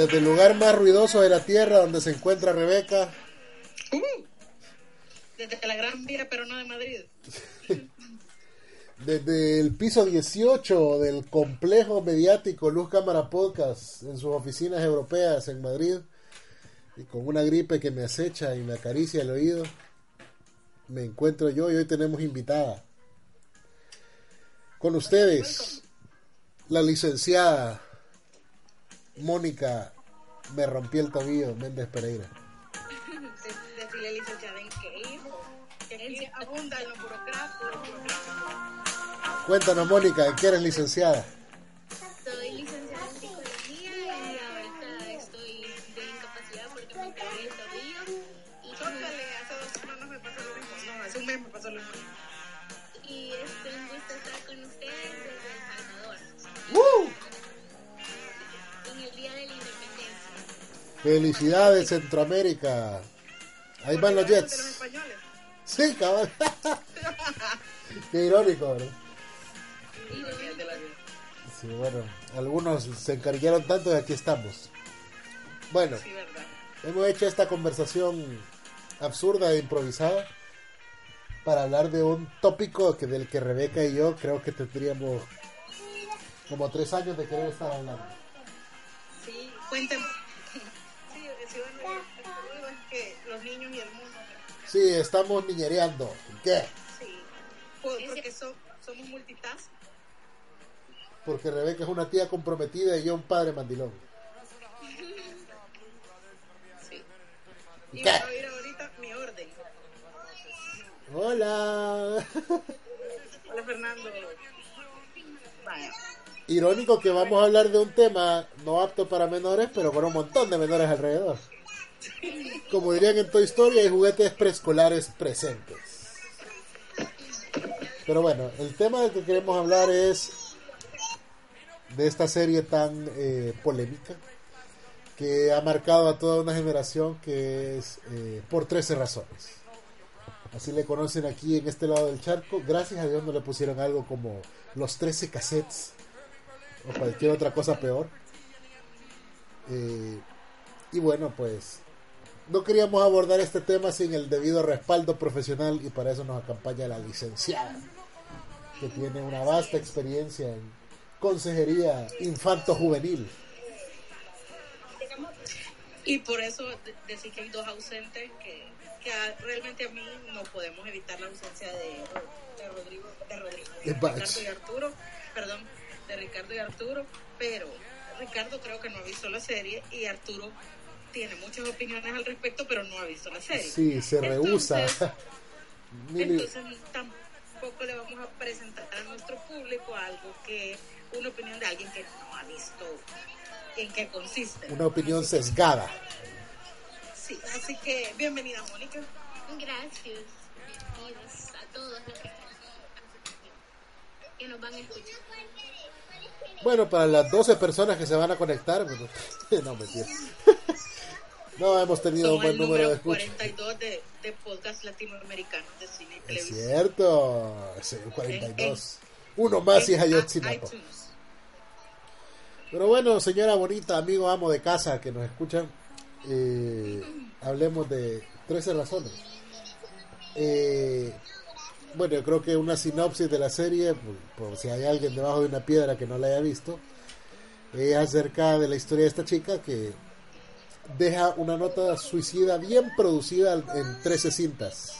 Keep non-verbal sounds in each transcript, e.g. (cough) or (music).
Desde el lugar más ruidoso de la tierra donde se encuentra Rebeca, Uh, desde la Gran Vía, pero no de Madrid. desde el piso 18 del complejo mediático Luz Cámara Podcast en sus oficinas europeas en Madrid y con una gripe que me acecha y me acaricia el oído, me encuentro yo y hoy tenemos invitada. Con ustedes, la licenciada Mónica Me rompí el tobillo Méndez Pereira. De- Decirle licenciada en qué, abunda en lo burocrático. lo burocrático. Cuéntanos, Mónica, ¿en qué eres licenciada? Felicidades, Centroamérica. Ahí van los De Jets. Sí, cabal. (laughs) Qué irónico, de vida. Sí, bueno, algunos se encarillaron tanto y aquí estamos. Bueno, Sí, hemos hecho esta conversación absurda e improvisada para hablar de un tópico que del que Rebeca y yo creo que tendríamos como tres años de querer estar hablando. Sí, cuéntenme. Niños y el mundo. Sí, estamos niñereando. ¿Qué? Sí. Por- Porque so- somos multitask. Porque Rebeca es una tía comprometida y yo un padre mandilón. (laughs) Sí. Y ¿Qué? a oír ahorita mi orden. Hola. Hola, Fernando. Vaya. Irónico que vamos a hablar de un tema no apto para menores, pero con un montón de menores alrededor. Como dirían en Toy Story, hay juguetes preescolares presentes. Pero bueno, el tema del que queremos hablar es de esta serie tan eh, polémica que ha marcado a toda una generación que es eh, por 13 razones. Así le conocen aquí en este lado del charco. Gracias a Dios no le pusieron algo como los 13 cassettes o cualquier otra cosa peor. Eh, y bueno, pues no queríamos abordar este tema sin el debido respaldo profesional y para eso nos acompaña la licenciada, que tiene una vasta experiencia en consejería infanto-juvenil. Y por eso de- decir que hay dos ausentes que, realmente a mí no podemos evitar la ausencia de, de Rodrigo, de Rodrigo, De. Ricardo y Arturo, perdón, de Ricardo y Arturo, pero Ricardo creo que no ha visto la serie y Arturo tiene muchas opiniones al respecto, pero no ha visto la serie. Sí, se rehúsa. Entonces, tampoco le vamos a presentar a nuestro público algo que una opinión de alguien que no ha visto en qué consiste. una opinión sesgada. Sí, así que bienvenida Mónica. Gracias. Bienvenidos a todos los que, que nos van a escuchar. Bueno, para las 12 personas que se van a conectar, (laughs) no mentira. No, hemos tenido un buen número de escuchas. 42 de, de podcast latinoamericanos de cine y Es televisión. cierto, sí, 42. Uno más y es En Ayotzinapa. Pero bueno, señora bonita, amigo, amo de casa que nos escuchan, eh, hablemos de 13 razones. Eh, bueno, yo creo que una sinopsis de la serie, por, por si hay alguien debajo de una piedra que no la haya visto, es acerca de la historia de esta chica que deja una nota suicida bien producida en 13 cintas.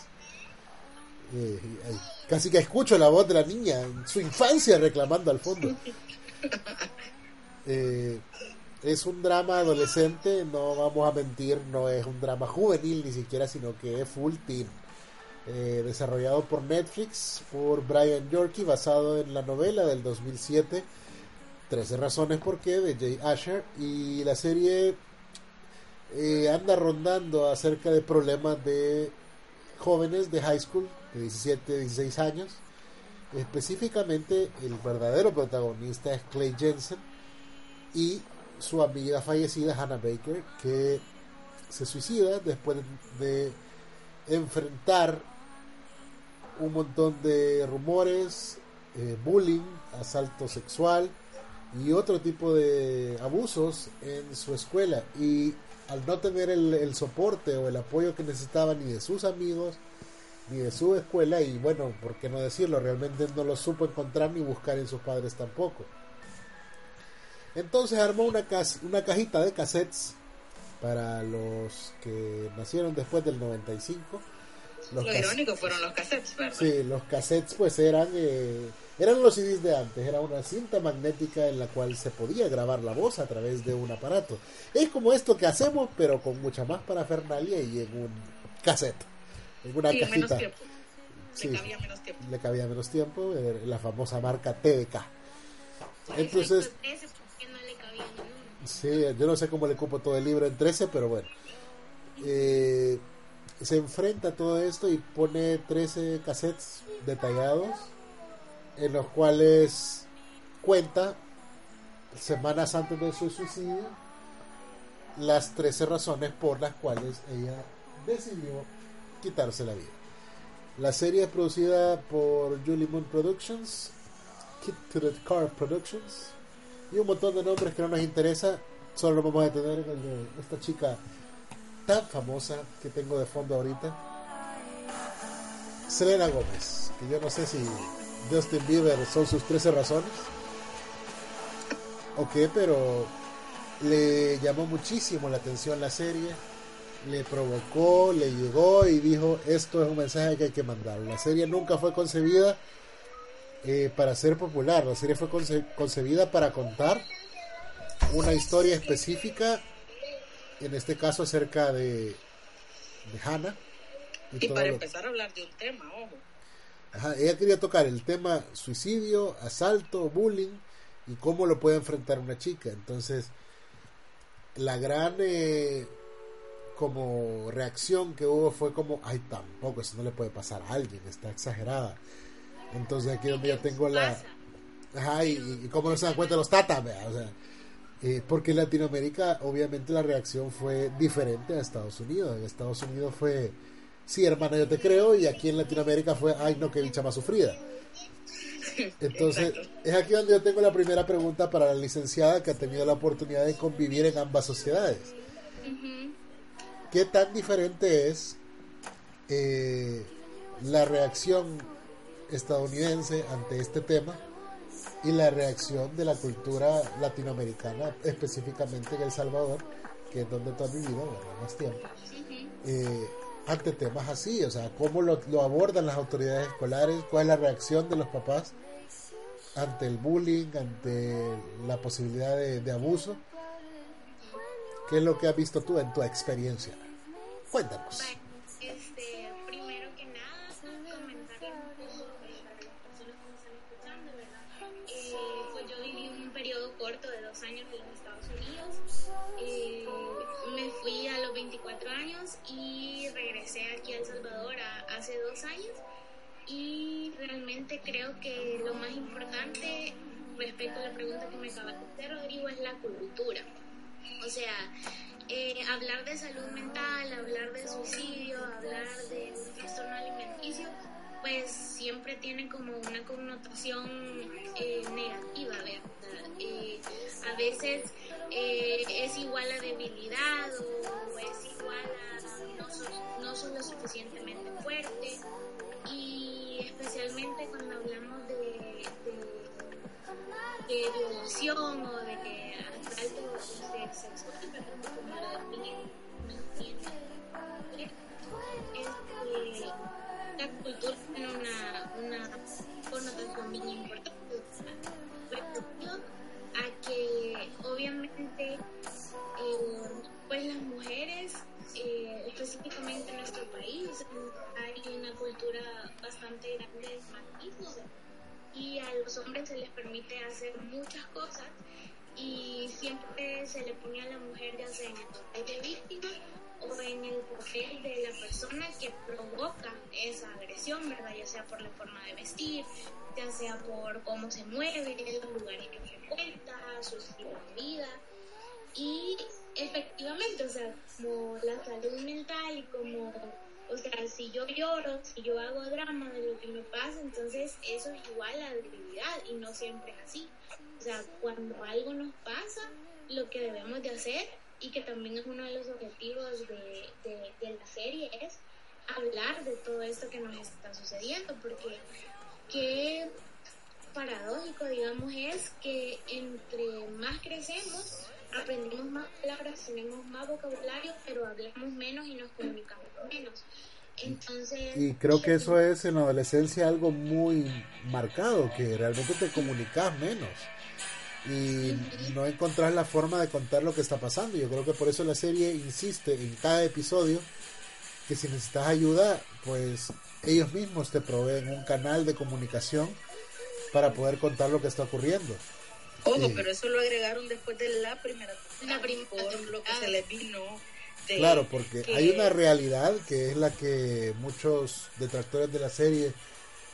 Eh, casi que escucho la voz de la niña en su infancia reclamando al fondo. (laughs) Eh, es un drama adolescente, no vamos a mentir, no es un drama juvenil ni siquiera, sino que es full teen. Eh, desarrollado por Netflix, por Brian Yorkie, basado en la novela del 2007 13 razones por qué de Jay Asher y la serie eh, anda rondando acerca de problemas de jóvenes de high school de 17, 16 años. Específicamente el verdadero protagonista es Clay Jensen y su amiga fallecida Hannah Baker que se suicida después de enfrentar un montón de rumores, eh, bullying, asalto sexual y otro tipo de abusos en su escuela y al no tener el, el soporte o el apoyo que necesitaba ni de sus amigos ni de su escuela y bueno, por qué no decirlo, realmente no lo supo encontrar ni buscar en sus padres tampoco. Entonces armó una, una cajita de cassettes para los que nacieron después del 95. Los Lo irónico fueron los cassettes, ¿verdad? Sí, los cassettes pues eran eh, eran los CDs de antes, era una cinta magnética en la cual se podía grabar la voz a través de un aparato. Es como esto que hacemos, pero con mucha más parafernalia y en un cassette, en una menos cajita. tiempo. Sí. Le cabía menos tiempo. Le cabía menos tiempo, eh, la famosa marca TDK. Entonces. Sí, yo no sé cómo le cupo todo el libro en 13, pero bueno. Eh, se enfrenta a todo esto y pone 13 cassettes detallados en los cuales cuenta semanas antes de su suicidio las 13 razones por las cuales ella decidió quitarse la vida. La serie es producida por Julie Moon Productions, Kid to the Car Productions, y un montón de nombres que no nos interesa. Solo vamos a detener en el de esta chica tan famosa que tengo de fondo ahorita. Selena Gómez, que yo no sé si Justin Bieber son sus 13 razones o qué, pero le llamó muchísimo la atención la serie, le provocó, le llegó y dijo, esto es un mensaje que hay que mandar. La serie nunca fue concebida eh, para ser popular. La serie fue conce- concebida para contar una historia específica, en este caso acerca de, de Hannah. Y para lo- empezar a hablar de un tema, ojo. Ajá, ella quería tocar el tema suicidio, asalto, bullying y cómo lo puede enfrentar una chica. Entonces, la gran eh, como reacción que hubo fue como, ay, tampoco, eso no le puede pasar a alguien, está exagerada. Entonces aquí donde yo tengo la... Ajá, y, y cómo no se dan cuenta los tatas, vea, o sea, eh, porque en Latinoamérica obviamente la reacción fue diferente a Estados Unidos. En Estados Unidos fue, sí, hermana, yo te creo, y aquí en Latinoamérica fue, ay, no, qué bicha más sufrida. (laughs) Entonces, Exacto. es aquí donde yo tengo la primera pregunta para la licenciada que ha tenido la oportunidad de convivir en ambas sociedades. ¿Qué tan diferente es eh, la reacción estadounidense ante este tema y la reacción de la cultura latinoamericana, específicamente en El Salvador, que es donde tú has vivido ¿verdad? más tiempo, eh, ante temas así? O sea, ¿cómo lo, lo abordan las autoridades escolares? ¿Cuál es la reacción de los papás ante el bullying, ante la posibilidad de, de abuso? ¿Qué es lo que has visto tú en tu experiencia? Cuéntanos. Y regresé aquí a El Salvador hace dos años. Y realmente creo que lo más importante respecto a la pregunta que me acabas de hacer, Rodrigo, es la cultura. O sea, eh, hablar de salud mental, hablar de suicidio, hablar de un trastorno alimenticio, pues siempre tiene como una connotación eh, negativa, ¿verdad? Eh, a veces eh, es igual a debilidad o es igual a no, so- no son lo suficientemente fuerte y especialmente cuando hablamos de, de violación o de que asalto sexual, como. Este, la cultura tiene una, una connotación bien importante. Respecto a que obviamente eh, pues las mujeres eh, específicamente en nuestro país hay una cultura bastante grande de machismo y a los hombres se les permite hacer muchas cosas y siempre se le pone a la mujer ya sea en el papel de víctima o en el papel de la persona que provoca esa agresión, ¿verdad? Ya sea por la forma de vestir, ya sea por cómo se mueve, los lugares que frecuenta, su estilo de vida. Y efectivamente, o sea, como la salud mental y como, o sea, si yo lloro, si yo hago drama de lo que me pasa, entonces eso es igual a debilidad y no siempre es así. O sea, cuando algo nos pasa, lo que debemos de hacer y que también es uno de los objetivos de, de, de la serie es hablar de todo esto que nos está sucediendo, porque qué paradójico, digamos, es que entre más crecemos, aprendemos más palabras, tenemos más vocabulario, pero hablamos menos y nos comunicamos menos. Entonces, Y creo que eso es en la adolescencia algo muy marcado, que realmente te comunicas menos y no encontrás la forma de contar lo que está pasando. Yo creo que por eso la serie insiste en cada episodio que si necesitas ayuda, pues ellos mismos te proveen un canal de comunicación para poder contar lo que está ocurriendo. Ojo, pero eso lo agregaron después de la primera por lo que temporada. se les vino. de- Claro, porque que- hay una realidad que es la que muchos detractores de la serie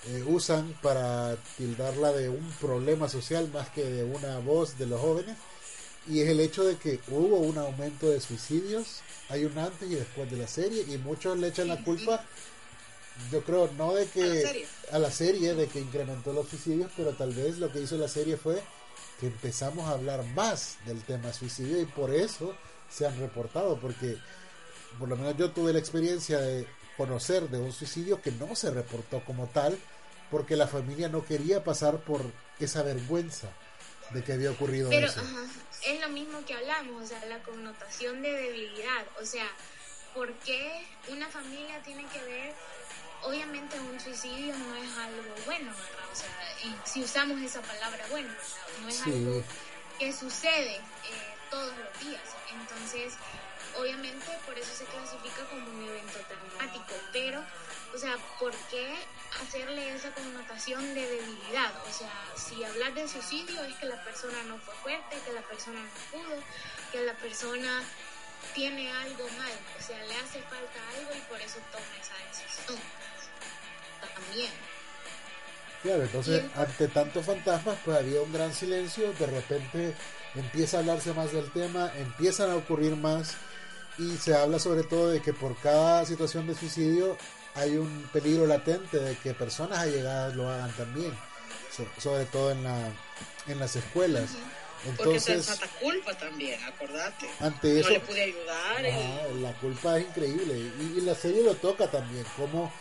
eh, usan para tildarla de un problema social más que de una voz de los jóvenes. Y es el hecho de que hubo un aumento de suicidios, hay un antes y después de la serie y muchos le echan la culpa, yo creo, no de que A la serie. a la serie de que incrementó los suicidios, pero tal vez lo que hizo la serie fue que empezamos a hablar más del tema suicidio y por eso se han reportado, porque por lo menos yo tuve la experiencia de conocer de un suicidio que no se reportó como tal, porque la familia no quería pasar por esa vergüenza de que había ocurrido Pero eso. ajá, es lo mismo que hablamos, o sea, la connotación de debilidad. O sea, ¿por qué una familia tiene que ver? Obviamente un suicidio no es algo bueno, ¿verdad? O sea, si usamos esa palabra bueno, ¿verdad? no es Sí. algo que sucede eh, todos los días. Entonces, obviamente por eso se clasifica como un evento traumático, pero, o sea, ¿por qué hacerle esa connotación de debilidad? O sea, si hablar de suicidio es que la persona no fue fuerte, que la persona no pudo, que la persona tiene algo mal, o sea, le hace falta algo y por eso toma esa decisión. También. Claro, entonces ante tantos fantasmas pues había un gran silencio, de repente empieza a hablarse más del tema, empiezan a ocurrir más y se habla sobre todo de que por cada situación de suicidio hay un peligro latente de que personas allegadas lo hagan también, so- sobre todo en la en las escuelas. Porque se Entonces, culpa también, acordate. ante No eso le pude ayudar. y- la culpa es increíble y, y la serie lo toca también como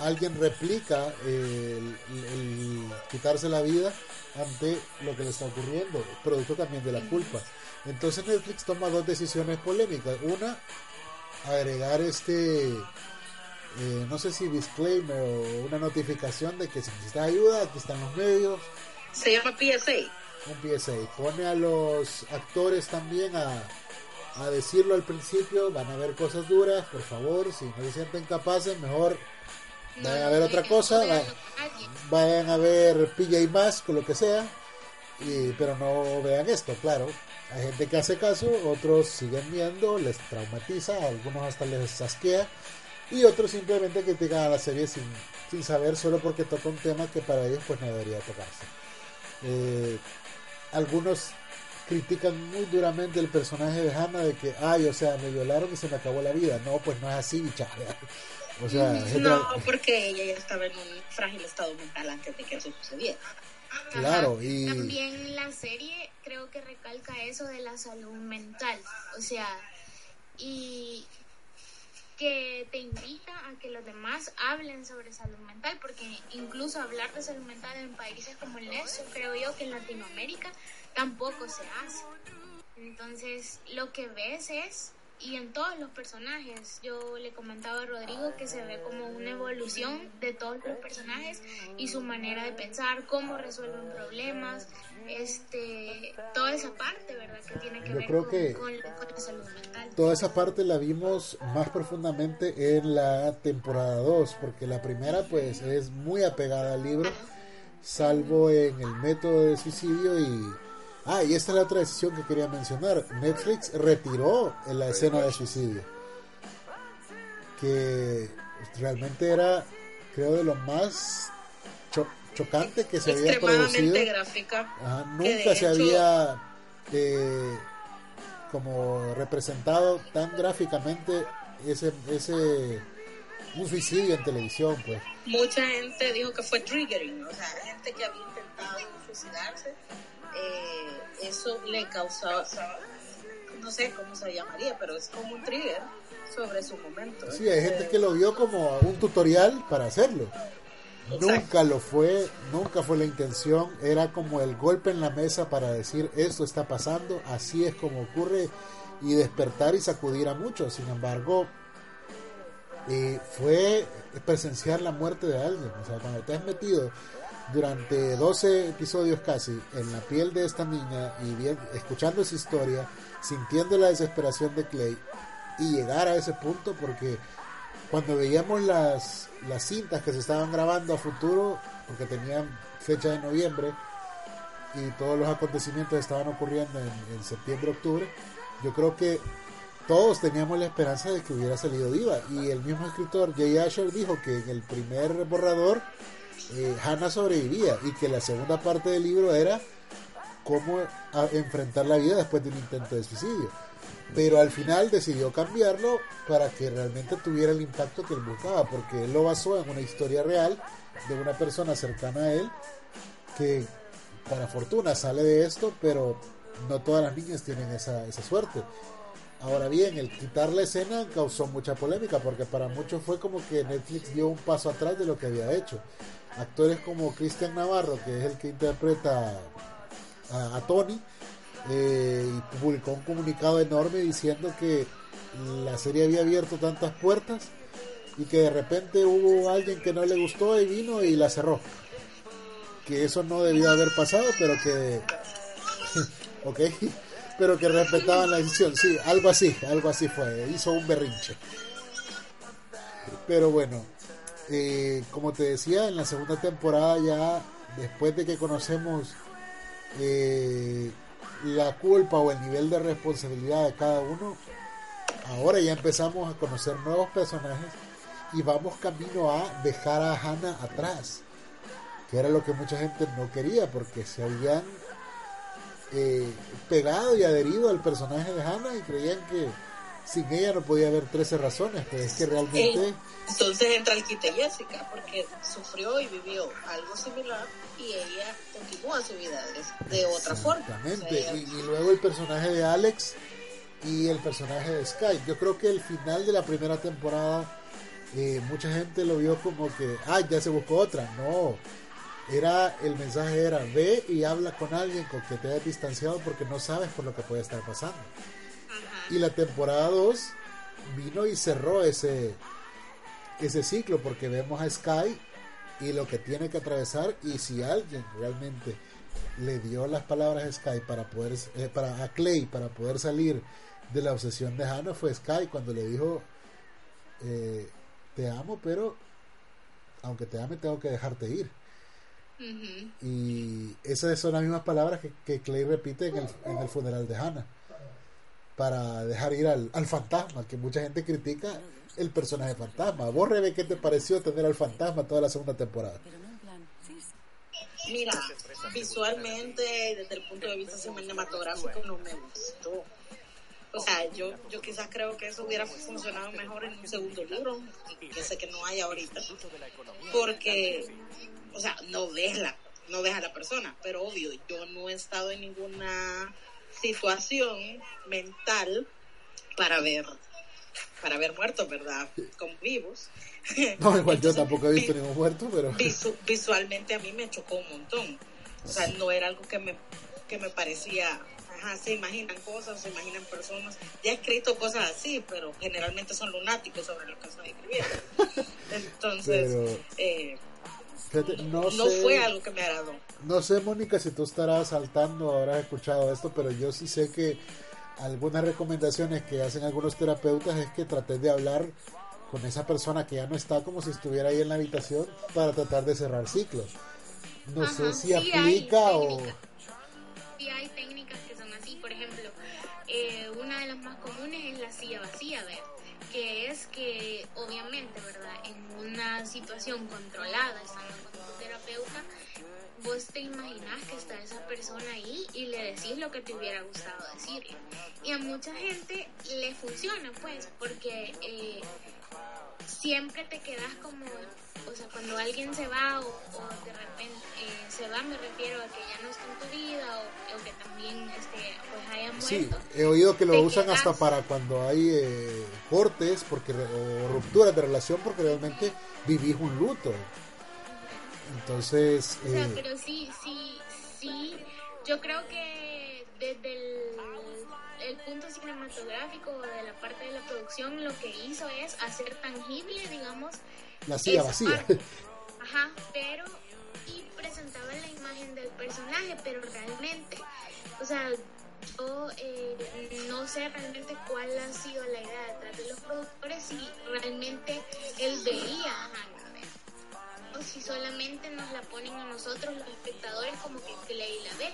alguien replica el quitarse la vida ante lo que le está ocurriendo producto también de la culpa entonces Netflix toma dos decisiones polémicas una agregar este eh, no sé si disclaimer o una notificación de que si necesitas ayuda aquí están los medios Se llama PSA. un PSA. Pone a los actores también a, a decirlo al principio, van a ver cosas duras, por favor, si no se sienten capaces, mejor No, vayan a ver otra cosa, no, va- alguien. vayan a ver PJ Masks o lo que sea, y, pero no vean esto, claro. Hay gente que hace caso, otros siguen viendo, les traumatiza, a algunos hasta les asquea, y otros simplemente critican a la serie sin, sin saber, solo porque toca un tema que para ellos pues no debería tocarse. Eh, algunos critican muy duramente el personaje de Hannah de que, ay, o sea, me violaron y se me acabó la vida. No, pues no es así, bicha. O sea, es No, porque ella ya estaba en un frágil estado mental antes de que eso sucediera. claro, y También la serie creo que recalca eso de la salud mental, o sea, y que te invita a que los demás hablen sobre salud mental, porque incluso hablar de salud mental en países como el nuestro, creo yo que en Latinoamérica tampoco se hace. Entonces, lo que ves es, y en todos los personajes, yo le comentaba a Rodrigo que se ve como una evolución de todos los personajes y su manera de pensar, cómo resuelven problemas, este, toda esa parte, ¿verdad? Que tiene que Yo ver creo con, que- con- con la salud mental. toda esa parte la vimos más profundamente en la temporada 2, porque la primera pues es muy apegada al libro, salvo en el método de suicidio y, Ah, y esta es la otra decisión que quería mencionar. Netflix retiró en la escena de suicidio. Que realmente era, creo, de lo más cho- chocante que se había producido. extremadamente gráfica. Ajá, nunca se hecho- había eh, como representado tan gráficamente ese ese un suicidio en televisión pues mucha gente dijo que fue triggering, o sea, gente que había intentado suicidarse, eh, eso le causaba, no sé cómo se llamaría, pero es como un trigger sobre su momento. sí hay gente que lo vio como un tutorial para hacerlo Exacto. nunca lo fue nunca fue la intención era como el golpe en la mesa para decir esto está pasando así es como ocurre y despertar y sacudir a muchos sin embargo eh, fue presenciar la muerte de alguien. O sea, cuando te has metido durante 12 episodios casi en la piel de esta niña y bien, escuchando esa historia, sintiendo la desesperación de Clay y llegar a ese punto, porque cuando veíamos las, las cintas que se estaban grabando a futuro, porque tenían fecha de noviembre y todos los acontecimientos estaban ocurriendo en, en septiembre, octubre, yo creo que todos teníamos la esperanza de que hubiera salido viva. Y el mismo escritor Jay Asher dijo que en el primer borrador eh, Hannah sobrevivía y que la segunda parte del libro era cómo enfrentar la vida después de un intento de suicidio. Pero al final decidió cambiarlo para que realmente tuviera el impacto que él buscaba porque él lo basó en una historia real de una persona cercana a él que para fortuna sale de esto pero no todas las niñas tienen esa, esa suerte Ahora bien, el quitar la escena causó mucha polémica porque para muchos fue como que Netflix dio un paso atrás de lo que había hecho. Actores como Cristian Navarro, que es el que interpreta a, Tony, eh, publicó un comunicado enorme diciendo que la serie había abierto tantas puertas y que de repente hubo alguien que no le gustó y vino y la cerró. Que eso no debía haber pasado, pero que... (laughs) ok pero que respetaban la decisión. Sí, algo así, algo así fue. Hizo un berrinche. Pero bueno, eh, como te decía, en la segunda temporada ya, después de que conocemos eh, la culpa o el nivel de responsabilidad de cada uno, ahora ya empezamos a conocer nuevos personajes y vamos camino a dejar a Hannah atrás, que era lo que mucha gente no quería porque se habían eh, pegado y adherido al personaje de Hannah y creían que sin ella no podía haber 13 razones, pero es que realmente Eh, entonces entra el quite Jessica, porque sufrió y vivió algo similar y ella continúa su vida de, de otra forma. O sea, Exactamente. ella- Y, y luego el personaje de Alex y el personaje de Sky. Yo creo que el final de la primera temporada, eh, mucha gente lo vio como que, ah, ya se buscó otra. No. Era, el mensaje era, ve y habla con alguien con que te hayas distanciado porque no sabes por lo que puede estar pasando. Y la temporada 2 vino y cerró ese, ese ciclo porque vemos a Sky y lo que tiene que atravesar y si alguien realmente le dio las palabras a Sky para poder eh, para a Clay para poder salir de la obsesión de Hannah fue Sky cuando le dijo eh, te amo pero aunque te ame tengo que dejarte ir Y esas son las mismas palabras que, que Clay repite en el, en el funeral de Hannah. Para dejar ir al, al fantasma que mucha gente critica el personaje fantasma. Vos Rebe qué te pareció tener al fantasma toda la segunda temporada Mira, visualmente, desde el punto de vista cinematográfico, no me gustó. O sea, yo, yo quizás creo que eso hubiera funcionado mejor en un segundo libro, que sé que no hay ahorita, porque, o sea, no ves la, no ves a la persona, pero obvio, yo no he estado en ninguna situación mental para ver, para ver muertos, ¿verdad? Como vivos. no igual yo tampoco he visto vi- ningún muerto pero visu- visualmente a mí me chocó un montón. O sea, no era algo que me, que me parecía, ajá, se imaginan cosas, se imaginan personas. Ya he escrito cosas así, pero generalmente son lunáticos sobre lo que estoy escribiendo. (laughs) Entonces, Pero- eh, Fíjate, no, no sé, fue algo que me agradó. no sé, Mónica, si tú estarás saltando o habrás escuchado esto, pero yo sí sé que algunas recomendaciones que hacen algunos terapeutas es que trates de hablar con esa persona que ya no está como si estuviera ahí en la habitación para tratar de cerrar ciclos. No sé Ajá, si sí, hay aplica o... técnicas. sí hay técnicas. Por ejemplo, eh, una de las más comunes es la silla vacía, ¿ver? que es que obviamente, ¿verdad? En una situación controlada, estando con tu terapeuta, vos te imaginas que está esa persona ahí y le decís lo que te hubiera gustado decirle. Y a mucha gente le funciona, pues, porque eh, siempre te quedas como, o sea, cuando alguien se va o, o de repente eh, se va, me refiero a que ya no está en tu vida o, o que también este, pues haya muerto. Sí, he oído que lo usan quedas- hasta para cuando hay eh, cortes porque o rupturas de relación porque realmente vivís un luto. Entonces, O sea, eh, pero sí, sí, sí, yo creo que desde el, el punto cinematográfico de la parte de la producción lo que hizo es hacer tangible, digamos, la silla vacía. parte. (laughs) Ajá, pero y presentaba la imagen del personaje, pero realmente, o sea, yo eh, no sé realmente cuál ha sido la idea detrás de los productores, si realmente él veía a. o si solamente nos la ponen a nosotros los espectadores como que Clay la ve,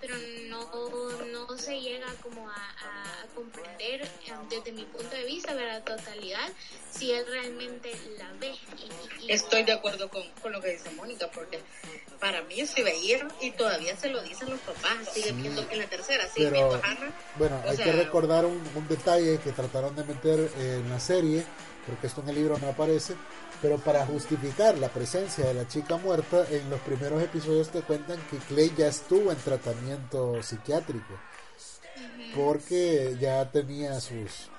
pero no, no se llega como a, a- a comprender eh, desde mi punto de vista, de la totalidad, si él realmente la ve. Y, y- y- Estoy de acuerdo con, con lo que dice Mónica, porque para mí se veía y todavía se lo dicen los papás, sigue Sí. viendo en la tercera, sigue Pero, viendo a Hannah. bueno, O hay sea- que recordar un, un detalle que trataron de meter en la serie, porque esto en el libro no aparece, pero para justificar la presencia de la chica muerta, en los primeros episodios te cuentan que Clay ya estuvo en tratamiento psiquiátrico, porque ya tenía sus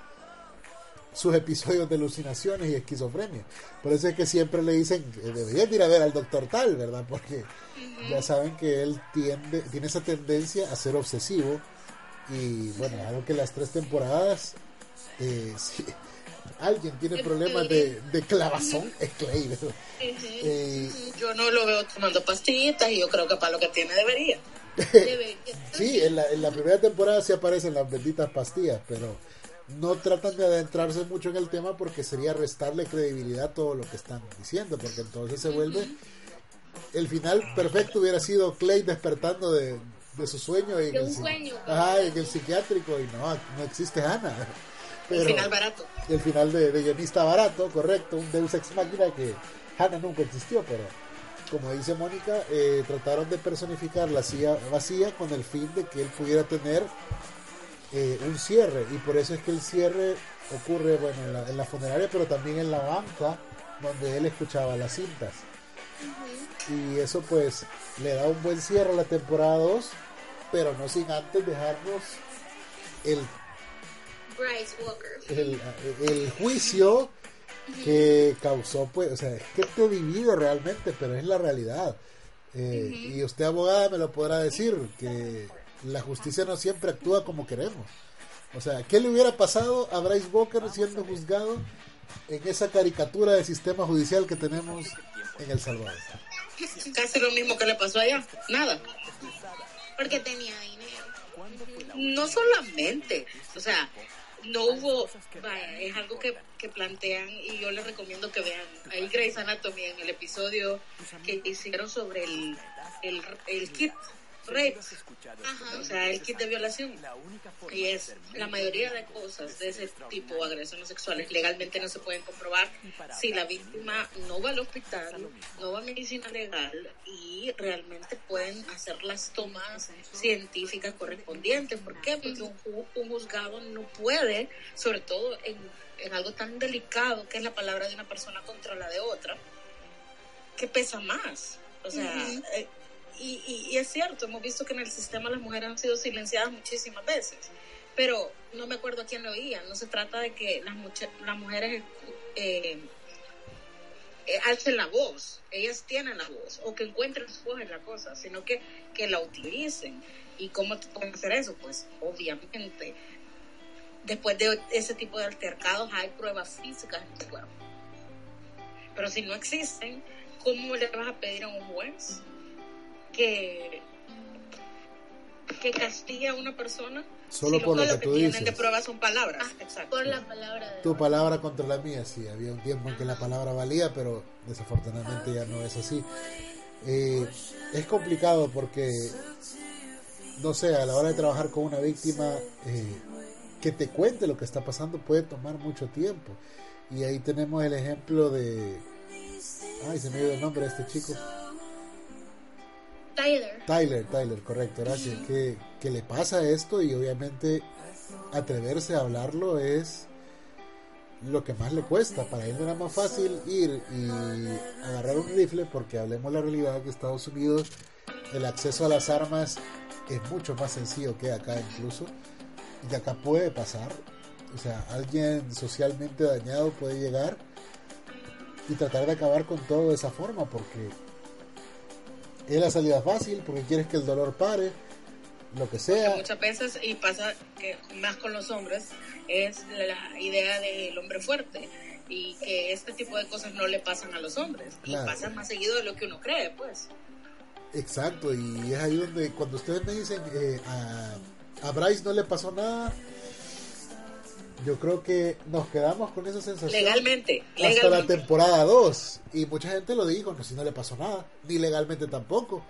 sus episodios de alucinaciones y esquizofrenia. Por eso es que siempre le dicen que deberías ir a ver al doctor tal, ¿verdad? Porque ya saben que él tiende, tiene esa tendencia a ser obsesivo y bueno, algo que las tres temporadas, eh, (laughs) si alguien tiene problemas de, de clavazón, (laughs) es Clay, ¿verdad? Eh, Yo no lo veo tomando pastillitas y yo creo que para lo que tiene debería. debe- (laughs) sí, en la, en la primera temporada sí aparecen las benditas pastillas, pero no tratan de adentrarse mucho en el tema porque sería restarle credibilidad a todo lo que están diciendo, porque entonces se vuelve... El final perfecto hubiera sido Clay despertando de, de su sueño. Y en el sueño. Ajá, en el psiquiátrico y no, no existe Ana. Pero, El final barato. el final de, de guionista barato, correcto, un Deus Ex Máquina que Hannah nunca existió, pero como dice Mónica, eh, trataron de personificar la silla vacía con el fin de que él pudiera tener eh, un cierre, y por eso es que el cierre ocurre bueno en la, en la funeraria, pero también en la banca donde él escuchaba las cintas. Y eso pues le da un buen cierre a la temporada 2, pero no sin antes dejarnos el Bryce Walker. el, el juicio que causó, pues, o sea, es que te divide realmente, pero es la realidad. Eh, Y usted, abogada, me lo podrá decir, que la justicia no siempre actúa como queremos. O sea, ¿qué le hubiera pasado a Bryce Walker siendo juzgado en esa caricatura de sistema judicial que tenemos en El Salvador? Casi lo mismo que le pasó allá. Nada. Porque tenía dinero. No solamente, o sea, no hubo, vaya, es algo que, que plantean y yo les recomiendo que vean. Ahí Grey's Anatomy en el episodio que hicieron sobre el, el, el kit rape, o sea, el kit de violación. Y es la mayoría de cosas de ese tipo, agresiones sexuales, legalmente no se pueden comprobar si la víctima no va al hospital, no va a medicina legal y realmente pueden hacer las tomas científicas correspondientes. ¿Por qué? Porque un, un juzgado no puede, sobre todo en, en algo tan delicado que es la palabra de una persona contra la de otra, que pesa más. O sea, eh, y, y- y es cierto, hemos visto que en el sistema las mujeres han sido silenciadas muchísimas veces, pero no me acuerdo a quién lo oía. No se trata de que las, las mujeres eh, eh, alcen la voz, ellas tienen la voz, o que encuentren su voz en la cosa, sino que, que la utilicen. ¿Y cómo pueden hacer eso? Pues obviamente, después de ese tipo de altercados hay pruebas físicas en tu cuerpo. Pero si no existen, ¿cómo le vas a pedir a un juez que, que castigue a una persona Solo por lo que tú tienen dices. de pruebas son palabras? Exacto. Por la palabra de Tu palabra contra la mía, sí, había un tiempo en que la palabra valía, pero desafortunadamente ya no es así. Eh, es complicado porque no sé, a la hora de trabajar con una víctima, eh, que te cuente lo que está pasando puede tomar mucho tiempo. Y ahí tenemos el ejemplo de... Ay, se me dio el nombre de este chico. Tyler. Tyler, Tyler, correcto, gracias. Que, que le pasa esto y obviamente atreverse a hablarlo es lo que más le cuesta. Para él no era más fácil ir y agarrar un rifle porque hablemos la realidad que Estados Unidos el acceso a las armas es mucho más sencillo que acá incluso. Y acá puede pasar. O sea, alguien socialmente dañado puede llegar y tratar de acabar con todo de esa forma porque es la salida fácil, porque quieres que el dolor pare, lo que sea. Muchas veces, y pasa que más con los hombres, es la idea del hombre fuerte. Y que este tipo de cosas no le pasan a los hombres. Claro. Y pasan más seguido de lo que uno cree, pues. Exacto, y es ahí donde cuando ustedes me dicen eh, a, a Bryce no le pasó nada, yo creo que nos quedamos con esa sensación Legalmente. hasta la temporada 2 y mucha gente lo dijo, no si no le pasó nada, ni legalmente tampoco.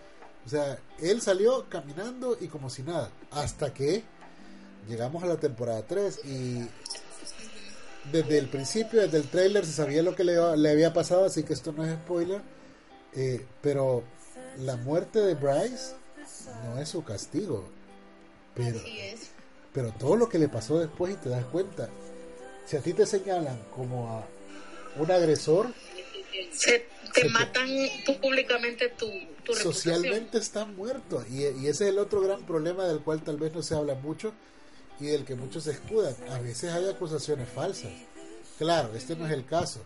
O sea, él salió caminando y como si nada, hasta que llegamos a la temporada 3 y desde el principio, desde el trailer se sabía lo que le, le había pasado, así que esto no es spoiler, eh, pero la muerte de Bryce no es su castigo, pero, Así es. Pero todo lo que le pasó después y te das cuenta, si a ti te señalan como a un agresor, Se, te Se- matan públicamente tu, tu reputación. socialmente está muerto. Y, y ese es el otro gran problema del cual tal vez no se habla mucho y del que muchos se escudan. A veces hay acusaciones falsas. Claro, este no es el caso.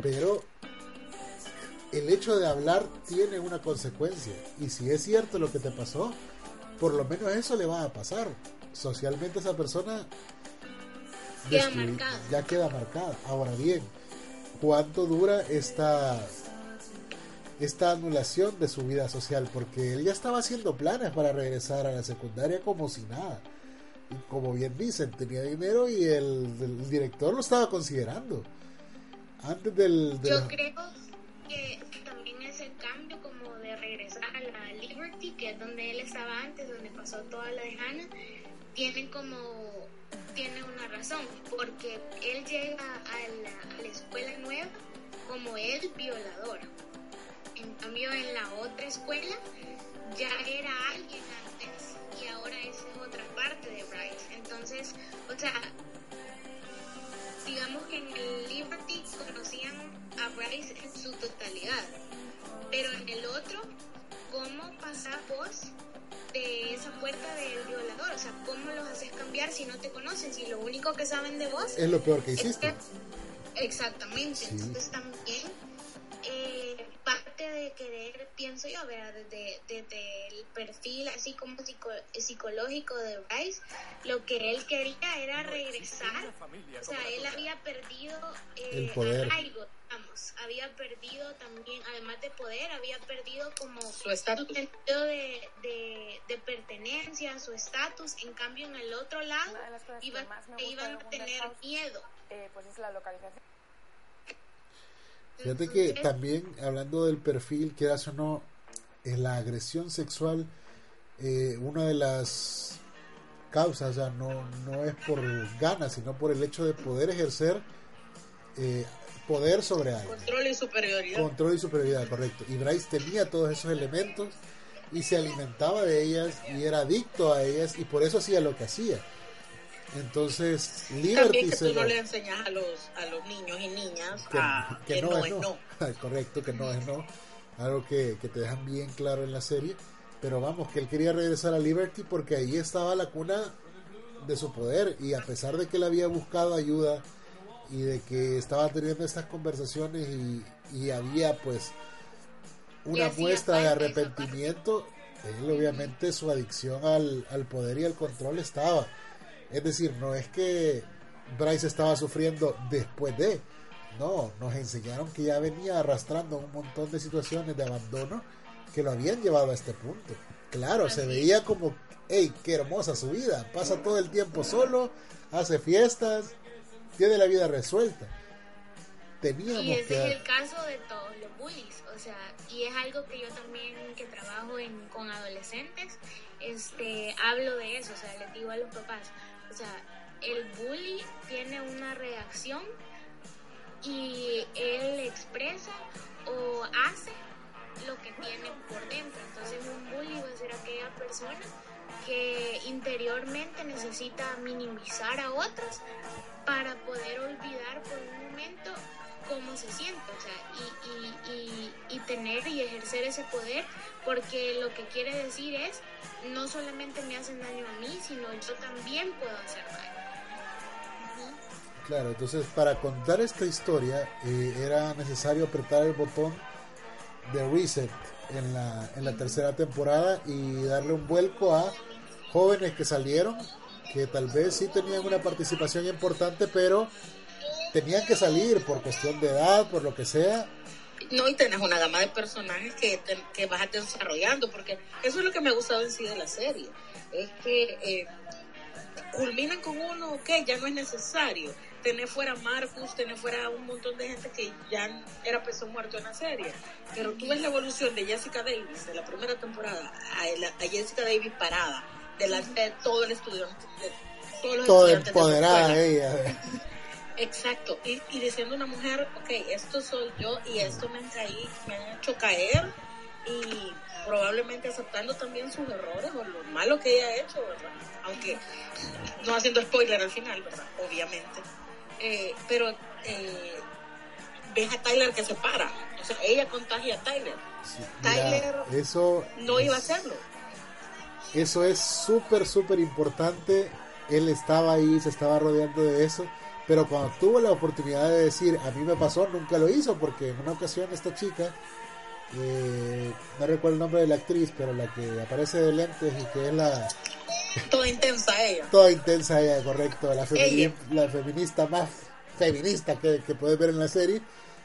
Pero el hecho de hablar tiene una consecuencia. Y si es cierto lo que te pasó, por lo menos eso le va a pasar. Socialmente esa persona Queda ya queda marcada. Ahora bien, ¿cuánto dura esta esta anulación de su vida social? Porque él ya estaba haciendo planes para regresar a la secundaria como si nada. Y como bien dicen, tenía dinero y el, el director lo estaba considerando. Antes del... del- Yo creo que también ese cambio como de regresar a la Liberty, que es donde él estaba antes, donde pasó toda la de Hannah, tiene como tiene una razón, porque él llega a la, a la escuela nueva como el violador. En cambio en la otra escuela ya era alguien antes y ahora es otra parte de Bryce. Entonces, o sea, digamos que en el Liberty conocían a Bryce en su totalidad, pero en el otro, ¿cómo pasás vos de esa puerta del violador? O sea, ¿cómo los haces cambiar si no te conocen? Si lo único que saben de vos Es lo peor que es hiciste. que- Exactamente, Sí. entonces también eh, parte de querer, pienso yo, ¿verdad? Desde, desde el perfil así como psico- psicológico de Bryce, lo que él quería era regresar, o sea, él había perdido eh, El poder. arraigo, había perdido también, además de poder, había perdido como Su estatus. sentido de, de, de pertenencia, su estatus, en cambio en el otro lado iban, iban a tener House, miedo. eh, pues es la localización. Fíjate que también hablando del perfil, que o no, en la agresión sexual, eh, una de las causas, o sea, no, no es por ganas, sino por el hecho de poder ejercer eh, poder sobre alguien. Control y superioridad. Control y superioridad, correcto. Y Bryce tenía todos esos elementos y se alimentaba de ellas y era adicto a ellas y por eso hacía lo que hacía. Entonces, Liberty También que se tú no lo- le enseñas a los, a los niños y niñas que, a, que que no, no es es no. no. (laughs) Correcto, que no es no. Algo que, que te dejan bien claro en la serie. Pero vamos, que él quería regresar a Liberty porque ahí estaba la cuna de su poder. Y a pesar de que él había buscado ayuda y de que estaba teniendo estas conversaciones y, y había pues una muestra de arrepentimiento, él obviamente su adicción al, al poder y al control estaba. Es decir, no es que Bryce estaba sufriendo después de. No, nos enseñaron que ya venía arrastrando un montón de situaciones de abandono que lo habían llevado a este punto. Claro, se veía como, hey, qué hermosa su vida. Pasa todo el tiempo solo, hace fiestas, tiene la vida resuelta. Teníamos Y ese que... es el caso de todos los bullies, o sea, y es algo que yo también que trabajo en, con adolescentes, este, hablo de eso, o sea, les digo a los papás, o sea, el bully tiene una reacción y él expresa o hace lo que tiene por dentro. Entonces un bully va a ser aquella persona que interiormente necesita minimizar a otros para poder olvidar por un momento cómo se siente, o sea, y, y, y, tener y ejercer ese poder, porque lo que quiere decir es, no solamente me hacen daño a mí, sino yo también puedo hacer daño. Claro, entonces para contar esta historia eh, era necesario apretar el botón de reset en la, en la tercera temporada y darle un vuelco a jóvenes que salieron, que tal vez sí tenían una participación importante, pero tenían que salir por cuestión de edad, por lo que sea. No, y tenés una gama de personajes que, te- que vas desarrollando, porque eso es lo que me ha gustado en sí de la serie. Es que eh, culminan con uno, ok, ya no es necesario. Tener fuera Marcus, tener fuera a un montón de gente que ya era peso muerto en la serie. Pero tú ves la evolución de Jessica Davis de la primera temporada a, la- a Jessica Davis parada delante de todo el estudio, de todos los Toda estudiantes de su empoderada escuela. ella. Exacto, y, y diciendo una mujer, ok, esto soy yo y esto me han, caído, me han hecho caer y probablemente aceptando también sus errores o lo malo que ella ha hecho, ¿verdad? Aunque no haciendo spoiler al final, ¿verdad? Obviamente. Eh, pero eh, ves a Tyler que se para, o sea, ella contagia a Tyler, Sí, Tyler mira, eso no iba a hacerlo. Eso es súper, súper importante. Él estaba ahí, se estaba rodeando de eso. Pero cuando tuvo la oportunidad de decir, a mí me pasó, nunca lo hizo, porque en una ocasión esta chica, eh, no recuerdo el nombre de la actriz, pero la que aparece de lentes y que es la Toda intensa ella. toda intensa ella, correcto, la, femini- Ella. la feminista más feminista que, que puedes ver en la serie.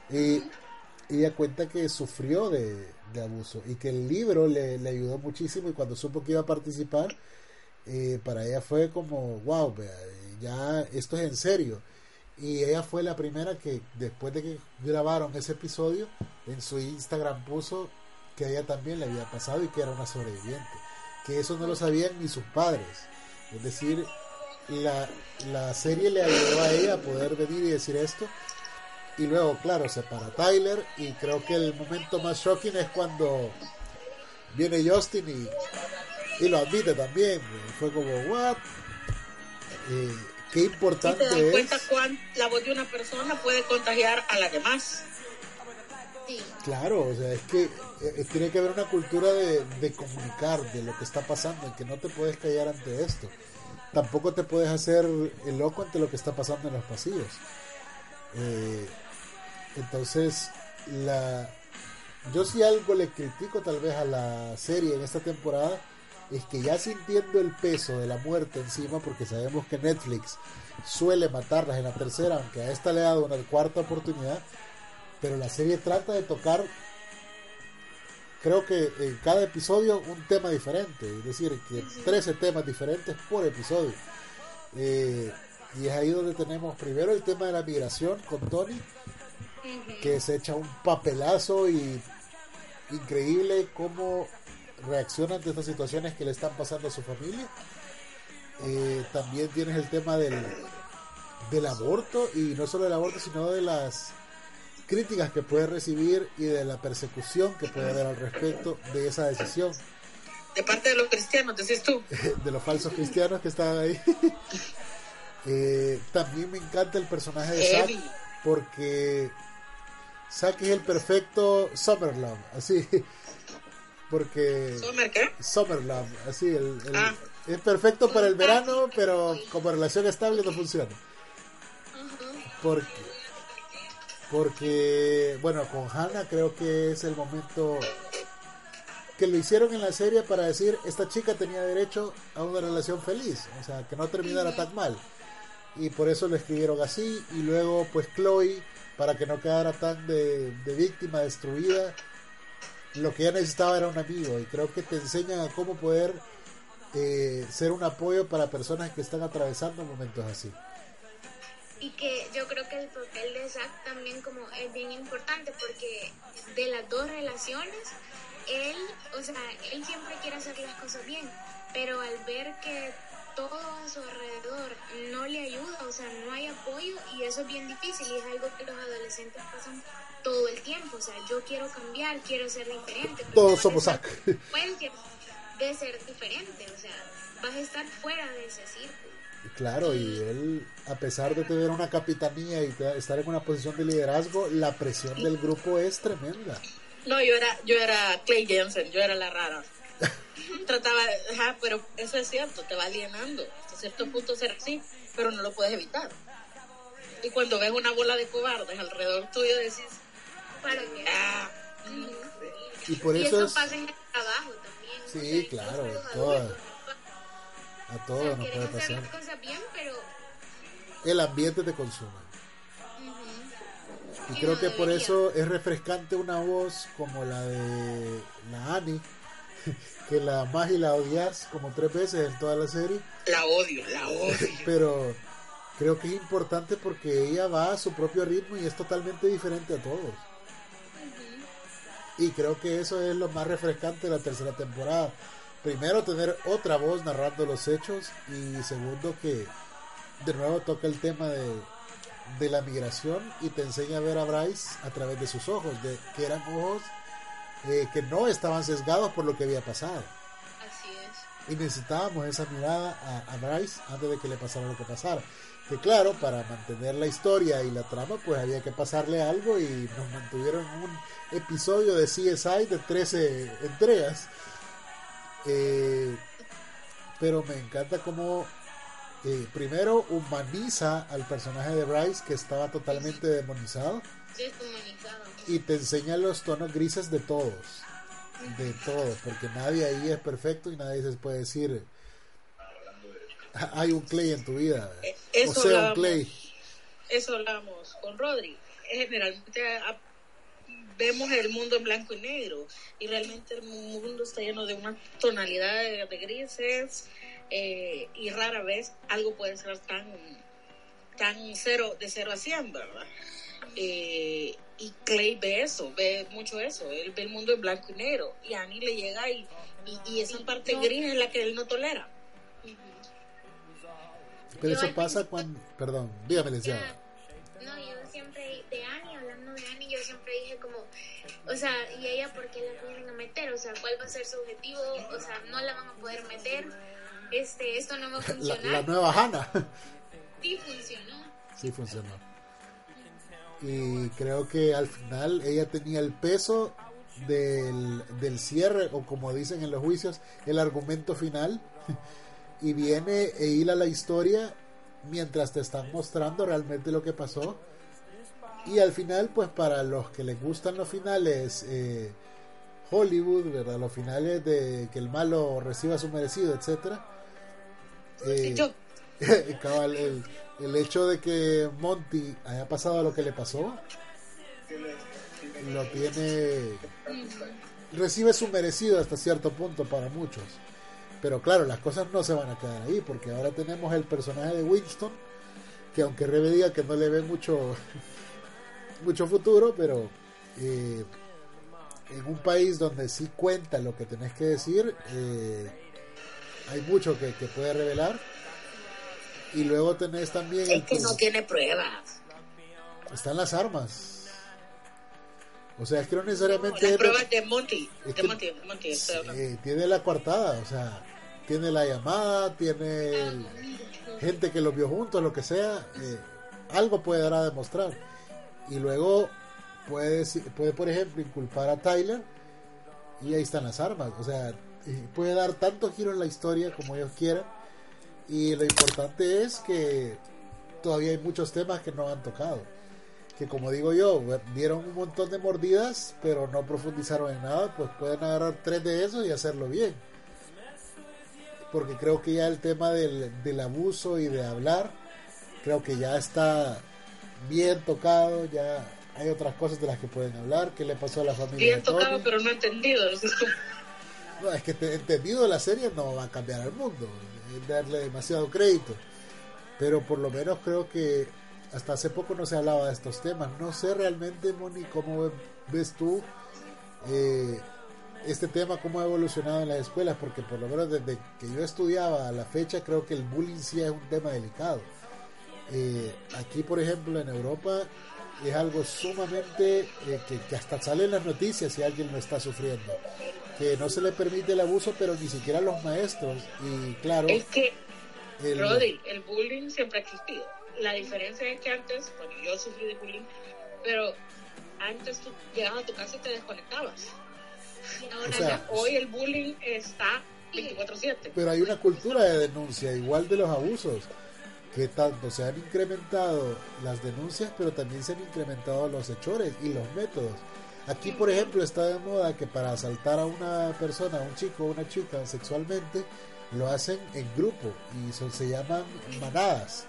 Y ella cuenta que sufrió de, de abuso y que el libro le, le ayudó muchísimo y cuando supo que iba a participar, eh, para ella fue como, wow, ya esto es en serio. Y ella fue la primera que después de que grabaron ese episodio, en su Instagram puso que a ella también le había pasado y que era una sobreviviente. Que eso no lo sabían ni sus padres. Es decir, la, la serie le ayudó a ella a poder venir y decir esto. Y luego, claro, se para Tyler y creo que el momento más shocking es cuando viene Justin y, y lo admite también. Fue como, what? Eh, qué Y te das importante cuenta es. cuán la voz de una persona puede contagiar a la demás. Claro, o sea, es que eh, tiene que haber una cultura de, de comunicar de lo que está pasando, en que no te puedes callar ante esto. Tampoco te puedes hacer el loco ante lo que está pasando en los pasillos. Eh, entonces, la, yo si algo le critico tal vez a la serie en esta temporada es que ya sintiendo el peso de la muerte encima, porque sabemos que Netflix suele matarlas en la tercera, aunque a esta le ha dado una cuarta oportunidad, pero la serie trata de tocar creo que en cada episodio un tema diferente, es decir, que 13 temas diferentes por episodio. Eh, y es ahí donde tenemos primero el tema de la migración con Tony, que se echa un papelazo y increíble cómo reacciona ante estas situaciones que le están pasando a su familia. Eh, también tienes el tema del, del aborto y no solo del aborto, sino de las críticas que puede recibir y de la persecución que puede haber al respecto de esa decisión De parte de los cristianos, decís tú. (laughs) de los falsos cristianos que estaban ahí. (laughs) Eh, también me encanta el personaje de Zack Heavy. porque Zack es el perfecto Summerlove, así. (laughs) Porque ¿Somer qué? Summerlove, así, el, el- Ah. es perfecto para el verano, pero como relación estable no funciona. Porque, porque, bueno, con Hannah creo que es el momento que lo hicieron en la serie para decir, esta chica tenía derecho a una relación feliz, o sea, que no terminara tan mal. Y por eso lo escribieron así, y luego pues Chloe, para que no quedara tan de, de víctima, destruida, lo que ella necesitaba era un amigo, y creo que te enseñan a cómo poder eh, ser un apoyo para personas que están atravesando momentos así. Y que yo creo que el papel de Zack también como es bien importante porque de las dos relaciones él o sea él siempre quiere hacer las cosas bien pero al ver que todo a su alrededor no le ayuda o sea no hay apoyo y eso es bien difícil y es algo que los adolescentes pasan todo el tiempo o sea yo quiero cambiar quiero ser diferente Todos somos Zack. de ser diferente o sea vas a estar fuera de ese círculo Claro, y él, a pesar de tener una capitanía y estar en una posición de liderazgo, la presión del grupo es tremenda. No, yo era, yo era Clay Jensen, yo era la rara. (laughs) Trataba, ajá, pero eso es cierto, te va alienando. Hasta cierto punto ser así, pero no lo puedes evitar. Y cuando ves una bola de cobardes alrededor tuyo, decís, para que ah, Y por y eso eso es... pasa en el trabajo también o sea, Sí, claro, incluso a o todo sea, nos puede hacer pasar. las cosas bien pero El ambiente te consume. Y creo no que por eso es refrescante una voz como la de la Annie, (laughs) que la más y la odias como tres veces en toda la serie, la odio, la odio. (laughs) pero creo que es importante porque ella va a su propio ritmo y es totalmente diferente a todos. Y creo que eso es lo más refrescante de la tercera temporada. Primero, tener otra voz narrando los hechos y segundo, que de nuevo toca el tema de, de la migración y te enseña a ver a Bryce a través de sus ojos, de que eran ojos eh, que no estaban sesgados por lo que había pasado. así es Y necesitábamos esa mirada a, a Bryce antes de que le pasara lo que pasara. Que claro, para mantener la historia y la trama, pues había que pasarle algo y nos mantuvieron un episodio de CSI de 13 entregas. Eh, pero me encanta cómo eh, primero humaniza al personaje de Bryce que estaba totalmente demonizado deshumanizado y te enseña los tonos grises de todos. De todos, porque nadie ahí es perfecto y nadie se puede decir "Ah, hay un Clay en tu vida. Eh, O sea, un. Clay. Eso hablamos con Rodri. Generalmente a- vemos el mundo en blanco y negro y realmente el mundo está lleno de una tonalidad de, de grises eh, y rara vez algo puede ser tan tan cero de cero a 100, ¿verdad? Eh, y Clay ve eso, ve mucho eso, él ve el mundo en blanco y negro y a Annie le llega y, y, y esa parte No. gris es la que él no tolera. Pero Yo eso pasa cuando... Perdón, dígame, licenciada. Como, o sea, ¿y ella por qué la vienen a meter? O sea, ¿cuál va a ser su objetivo? O sea, no la van a poder meter, este, esto no va a (laughs) La, funcionar. la nueva Hannah. (laughs) Sí funcionó. sí funcionó. Y creo que al final ella tenía el peso del, del cierre, o como dicen en los juicios, el argumento final. (laughs) Y viene e hila la historia mientras te están mostrando realmente lo que pasó. Y al final, pues para los que les gustan los finales eh, Hollywood, ¿verdad? Los finales de que el malo reciba su merecido, etcétera. Eh, Yo, (laughs) cabal, el, el hecho de que Monty haya pasado lo que le pasó lo tiene recibe su merecido hasta cierto punto para muchos pero claro las cosas no se van a quedar ahí porque ahora tenemos el personaje de Winston que aunque Rebe diga que no le ve mucho mucho futuro pero eh, en un país donde sí cuenta lo que tenés que decir eh, hay mucho que, que puede revelar y luego tenés también el que no tiene pruebas. están las armas o sea es que no necesariamente Las pruebas de Monty, es de que- Monty, de Monty, estoy hablando. tiene la coartada o sea tiene la llamada tiene el- gente que los vio juntos lo que sea eh, algo puede dar a demostrar y luego puede puede por ejemplo inculpar a Tyler y ahí están las armas. O sea puede dar tanto giro en la historia como ellos quieran. Y lo importante es que todavía hay muchos temas que no han tocado. Que como digo yo dieron un montón de mordidas pero no profundizaron en nada pues pueden agarrar tres de esos y hacerlo bien. Porque creo que ya el tema del, del abuso y de hablar creo que ya está bien tocado ya hay otras cosas de las que pueden hablar qué le pasó a la familia Bien de tocado, pero no entendido. No, es que te- entendido la serie no va a cambiar el mundo, es darle demasiado crédito. Pero por lo menos creo que hasta hace poco no se hablaba de estos temas. No sé realmente, Moni, cómo ves tú eh, este tema, cómo ha evolucionado en las escuelas, porque por lo menos desde que yo estudiaba a la fecha, creo que el bullying sí es un tema delicado. Eh, aquí, por ejemplo, en Europa es algo sumamente eh, que, que hasta sale en las noticias si alguien lo está sufriendo. Que no se le permite el abuso, pero ni siquiera los maestros. Y claro, Es que, el- Rodri, el bullying siempre ha existido. La diferencia es que antes, bueno, yo sufrí de bullying, pero antes tú llegabas a tu casa y te desconectabas. Ahora O sea, ya, hoy el bullying está 24-7. pero hay una cultura de denuncia, igual de los abusos, que tanto se han incrementado las denuncias, pero también se han incrementado los hechores y los métodos. Aquí, por ejemplo, está de moda que para asaltar a una persona, a un chico o una chica sexualmente, lo hacen en grupo y son, se llaman manadas,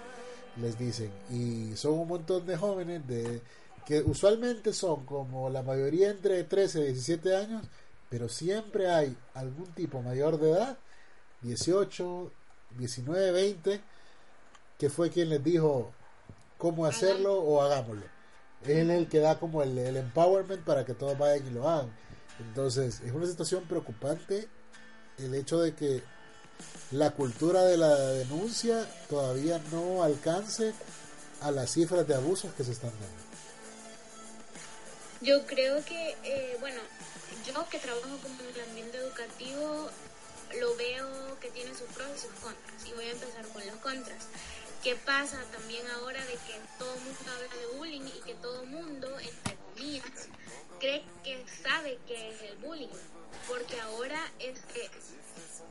les dicen. Y son un montón de jóvenes de que usualmente son como la mayoría entre 13 y 17 años, pero siempre hay algún tipo mayor de edad, 18, 19, 20, que fue quien les dijo cómo hacerlo o hagámoslo. Él es el que da como el, el empowerment para que todos vayan y lo hagan. Entonces, es una situación preocupante el hecho de que la cultura de la denuncia todavía no alcance a las cifras de abusos que se están dando. Yo creo que, eh, bueno, yo que trabajo como en el ambiente educativo, lo veo que tiene sus pros y sus contras. Y voy a empezar con los contras. ¿Qué pasa también ahora de que todo el mundo habla de bullying y que todo el mundo, entre comillas, cree que sabe qué es el bullying? Porque ahora es que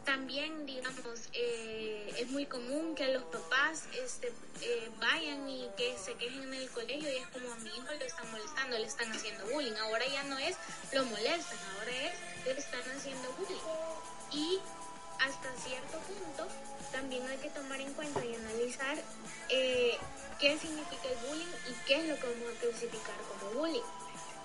también, digamos, eh, es muy común que los papás este, eh, vayan y que se quejen en el colegio y es como a mi hijo lo están molestando, le están haciendo bullying. Ahora ya no es lo molestan, ahora es le están haciendo bullying. Y hasta cierto punto también hay que tomar en cuenta y analizar eh, qué significa el bullying y qué es lo que vamos a clasificar como bullying.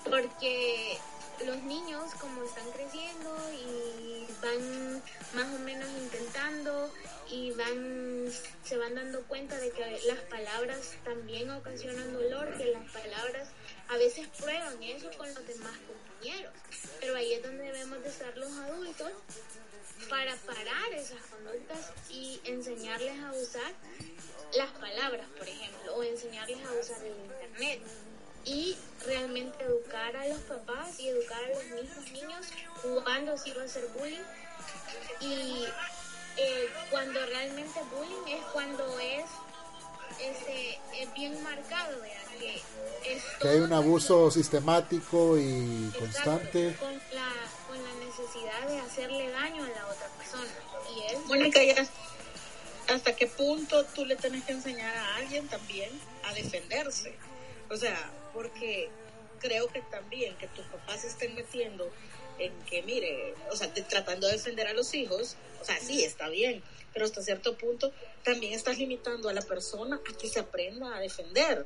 Porque los niños como están creciendo y van más o menos intentando y van se van dando cuenta de que las palabras también ocasionan dolor, que las palabras a veces prueban eso con los demás compañeros. Pero ahí es donde debemos de estar los adultos para parar esas conductas y enseñarles a usar las palabras, por ejemplo, o enseñarles a usar el internet y realmente educar a los papás y educar a los mismos niños cuando sí va a ser bullying y eh, cuando realmente bullying es cuando es este es bien marcado ¿verdad? que es Que hay un abuso sistemático y constante. Exacto, con la necesidad de hacerle daño a la otra persona y es Mónica, hasta qué punto tú le tienes que enseñar a alguien también a defenderse. O sea, porque creo que también que tus papás se estén metiendo en que, mire, o sea, de- tratando de defender a los hijos, o sea, sí, está bien, pero hasta cierto punto también estás limitando a la persona a que se aprenda a defender,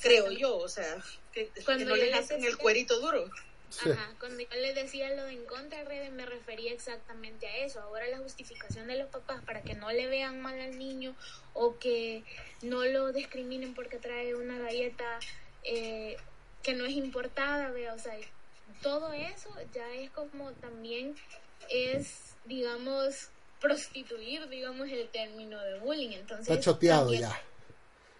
creo yo, o sea, que, que no les hacen el cuerito duro. Sí. Ajá, cuando yo les decía lo de en contra de redes me refería exactamente a eso. Ahora la justificación de los papás para que no le vean mal al niño o que no lo discriminen porque trae una galleta eh, que no es importada, vea, o sea, todo eso ya es como también es, digamos, prostituir, digamos, el término de bullying. Entonces, Está choteado ya.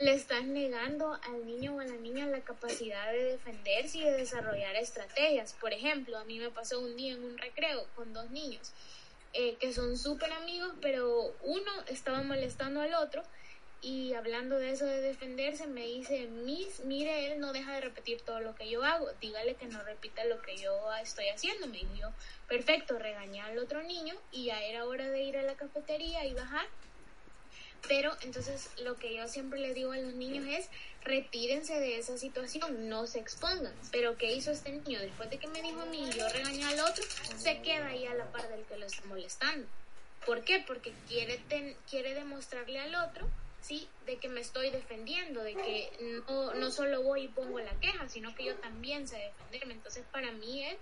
Le estás negando al niño o a la niña la capacidad de defenderse y de desarrollar estrategias. Por ejemplo, a mí me pasó un día en un recreo con dos niños eh, que son súper amigos, pero uno estaba molestando al otro y hablando de eso de defenderse me dice, Miss, mire, él no deja de repetir todo lo que yo hago, dígale que no repita lo que yo estoy haciendo. Me dijo, perfecto, regañé al otro niño y ya era hora de ir a la cafetería y bajar pero entonces lo que yo siempre les digo a los niños es retírense de esa situación, no se expongan. Pero ¿qué hizo este niño? Después de que me dijo a mí y yo regañé al otro, se queda ahí a la par del que lo está molestando. ¿Por qué? Porque quiere, ten- quiere demostrarle al otro, sí, de que me estoy defendiendo, de que no, no solo voy y pongo la queja, sino que yo también sé defenderme. Entonces para mí es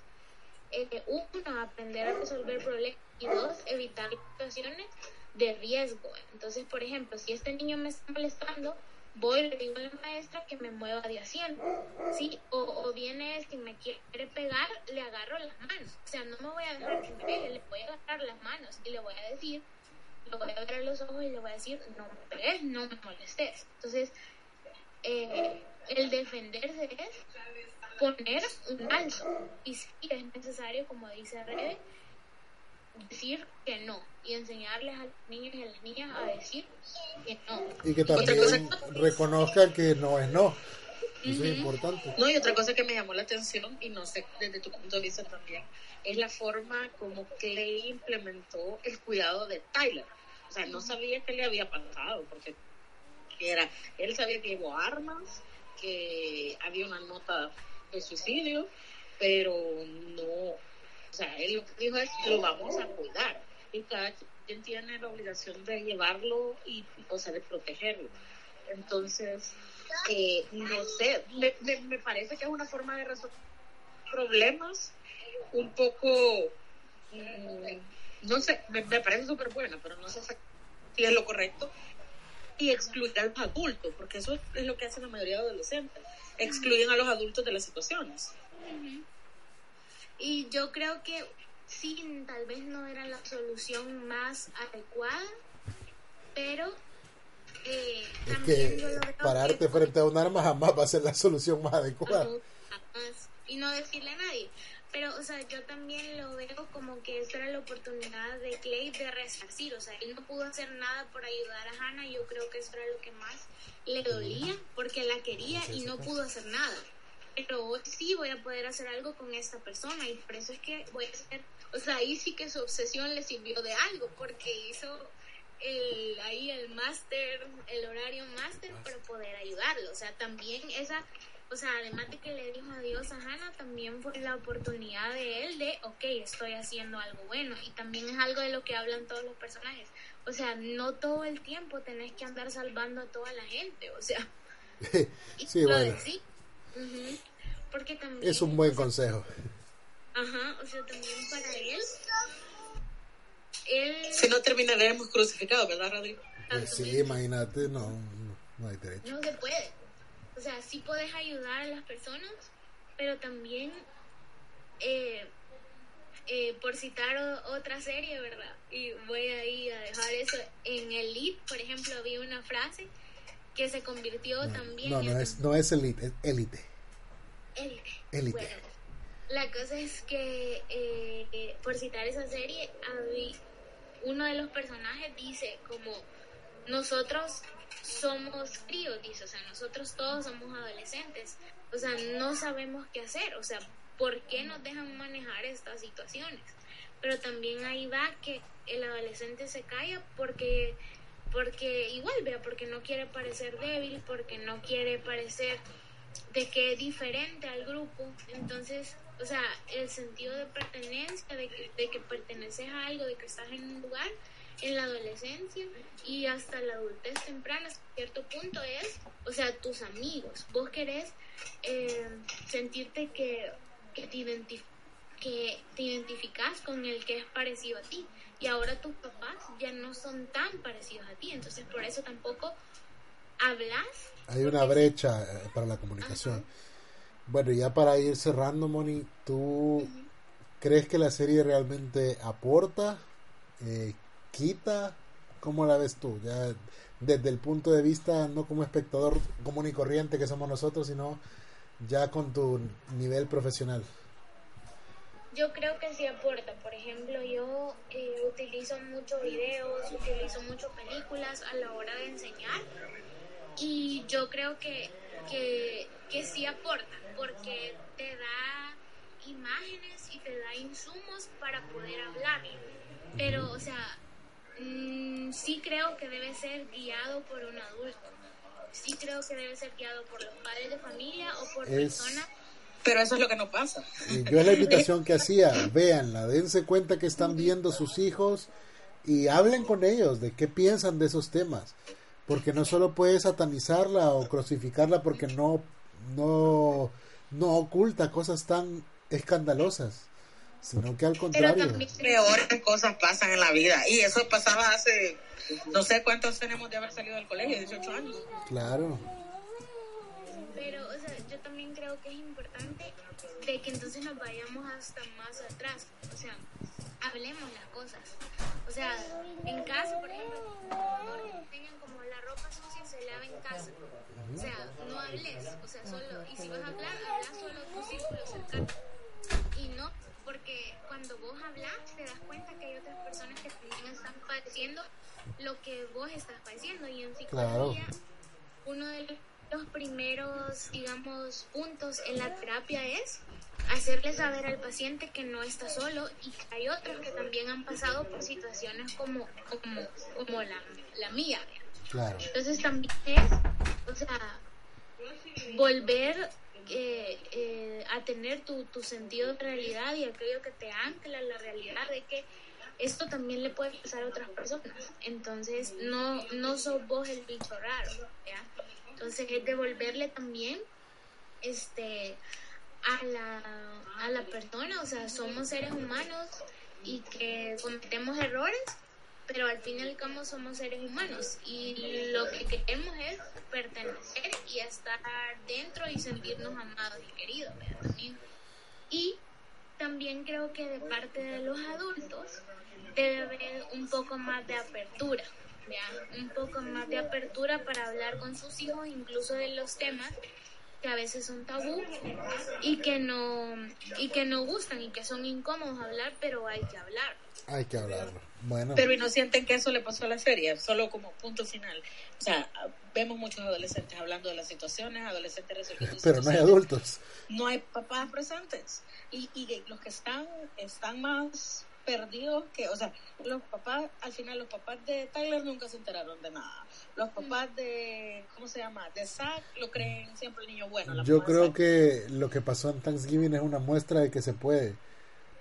eh, uno, aprender a resolver problemas y dos, evitar situaciones de riesgo. Entonces, por ejemplo, si este niño me está molestando, voy y le digo a la maestra que me mueva de asiento, ¿sí? O, o viene, si me quiere pegar, le agarro las manos. O sea, no me voy a dejar que me pegue, le voy a agarrar las manos y le voy a decir, lo voy a ver a los ojos y le voy a decir, no me pegues, no me molestes. Entonces, eh, el defenderse es poner un alto. Y si es necesario, como dice Rebe, decir que no y enseñarles a los niños y a las niñas a decir que no. Y que Otra también cosa- reconozcan que no es no. Eso es importante. No, y otra cosa que me llamó la atención, y no sé desde tu punto de vista también, es la forma como Clay implementó el cuidado de Tyler. O sea, no sabía qué le había pasado, porque era, él sabía que llevó armas, que había una nota de suicidio, pero no, sea, él lo que dijo es, lo vamos a cuidar. Y cada quien tiene la obligación de llevarlo y, o sea, de protegerlo. Entonces, eh, no sé, me, me, parece que es una forma de resolver problemas un poco, mm, no sé, me, parece súper buena, pero no sé si es lo correcto. Y excluir a los adultos, porque eso es lo que hacen la mayoría de adolescentes, excluyen a los adultos de las situaciones. Y yo creo que sí, tal vez no era la solución más adecuada, pero eh, Es también yo que lo veo pararte que- frente a un arma jamás va a ser la solución más adecuada. Jamás. y no decirle a nadie. Pero, o sea, yo también lo veo como que esta era la oportunidad de Clay de resarcir. O sea, él no pudo hacer nada por ayudar a Hannah. Yo creo que eso era lo que más le dolía porque la quería y no pudo hacer nada. Pero hoy sí voy a poder hacer algo con esta persona y por eso es que voy a hacer. O sea, ahí sí que su obsesión le sirvió de algo porque hizo el, ahí el máster, el horario máster para poder ayudarlo. O sea, también esa, o sea, además de que le dijo adiós a Hannah, también fue la oportunidad de él de, ok, estoy haciendo algo bueno. Y también es algo de lo que hablan todos los personajes. O sea, no todo el tiempo tenés que andar salvando a toda la gente. O sea, (laughs) y lo bueno. Porque también... Es un buen consejo. Ajá, o sea, también para él. Él... Si no terminaremos crucificados, ¿verdad, Rodrigo? Pues sí, imagínate, no, no, no hay derecho. No se puede. O sea, sí puedes ayudar a las personas, pero también, eh, eh, por citar o- otra serie, ¿verdad? Y voy ahí a dejar eso. En el lead, por ejemplo, había una frase que se convirtió también No, no en es, no es elite, es élite. élite. Élite. Bueno, la cosa es que, eh, eh, por citar esa serie, uno de los personajes dice como nosotros somos críos, dice, o sea, nosotros todos somos adolescentes, o sea, no sabemos qué hacer, o sea, ¿por qué nos dejan manejar estas situaciones? Pero también ahí va que el adolescente se calla porque porque igual vea porque no quiere parecer débil porque no quiere parecer de que es diferente al grupo. Entonces o sea el sentido de pertenencia de que, de que perteneces a algo de que estás en un lugar en la adolescencia y hasta la adultez temprana cierto punto es o sea tus amigos. Vos querés eh, sentirte que que te que te identificas con el que es parecido a ti y ahora tus papás ya no son tan parecidos a ti entonces por eso tampoco hablas Hay una brecha eh, para la comunicación. Bueno, ya para ir cerrando, Moni, ¿tú crees que la serie realmente aporta, eh, quita? ¿Cómo la ves tú? Ya desde el punto de vista, no como espectador común y corriente que somos nosotros, sino ya con tu nivel profesional. Yo creo que sí aporta. Por ejemplo, yo eh, utilizo mucho videos, utilizo mucho películas a la hora de enseñar y yo creo que, que, que sí aporta porque te da imágenes y te da insumos para poder hablar. Pero, o sea, mm, sí creo que debe ser guiado por un adulto. Sí creo que debe ser guiado por los padres de familia o por Es- personas Pero eso es lo que no pasa. Y yo es la invitación que (laughs) hacía, véanla, dense cuenta que están viendo sus hijos y hablen con ellos de qué piensan de esos temas, porque no solo puedes satanizarla o crucificarla porque no no no oculta cosas tan escandalosas, sino que al Pero contrario. también peores cosas pasan en la vida. Y eso pasaba hace, no sé cuántos tenemos de haber salido del colegio, 18 años. Claro, Pero, yo también creo que es importante de que entonces nos vayamos hasta más atrás. O sea, hablemos las cosas. O sea, en casa, por ejemplo, que tengan como la ropa sucia se lava en casa. O sea, no hables. O sea, solo, y si vas a hablar, habla solo tu círculo cercano. Y no, porque cuando vos hablas, te das cuenta que hay otras personas que también están padeciendo lo que vos estás padeciendo. Y en Claro. psicología, uno de los primeros, digamos, puntos en la terapia es hacerle saber al paciente que no está solo y que hay otros que también han pasado por situaciones como, como, como la, la mía. claro. Entonces también es, o sea, volver eh, eh, a tener tu, tu sentido de realidad y aquello que te ancla a la realidad de que esto también le puede pasar a otras personas. Entonces no, no sos vos el bicho raro. ¿ya? Entonces es devolverle también este a la, a la persona, o sea, somos seres humanos y que cometemos errores, pero al fin y al cabo somos seres humanos y lo que queremos es pertenecer y estar dentro y sentirnos amados y queridos. También. Y también creo que de parte de los adultos debe haber un poco más de apertura. Un poco más de apertura para hablar con sus hijos incluso de los temas que a veces son tabú y que no y que no gustan y que son incómodos hablar, pero hay que hablar. Hay que hablarlo. Bueno, Pero y no sienten que eso le pasó a la serie, solo como punto final. O sea, vemos muchos adolescentes hablando de las situaciones, adolescentes resolviendo (laughs) pero no hay adultos. no hay papás presentes y, y los que están están más perdidos que, o sea, los papás, al final los papás de Tyler nunca se enteraron de nada. Los papás de, ¿cómo se llama? De Zack lo creen siempre el niño bueno. la Yo creo que lo que pasó en Thanksgiving es una muestra de que se puede.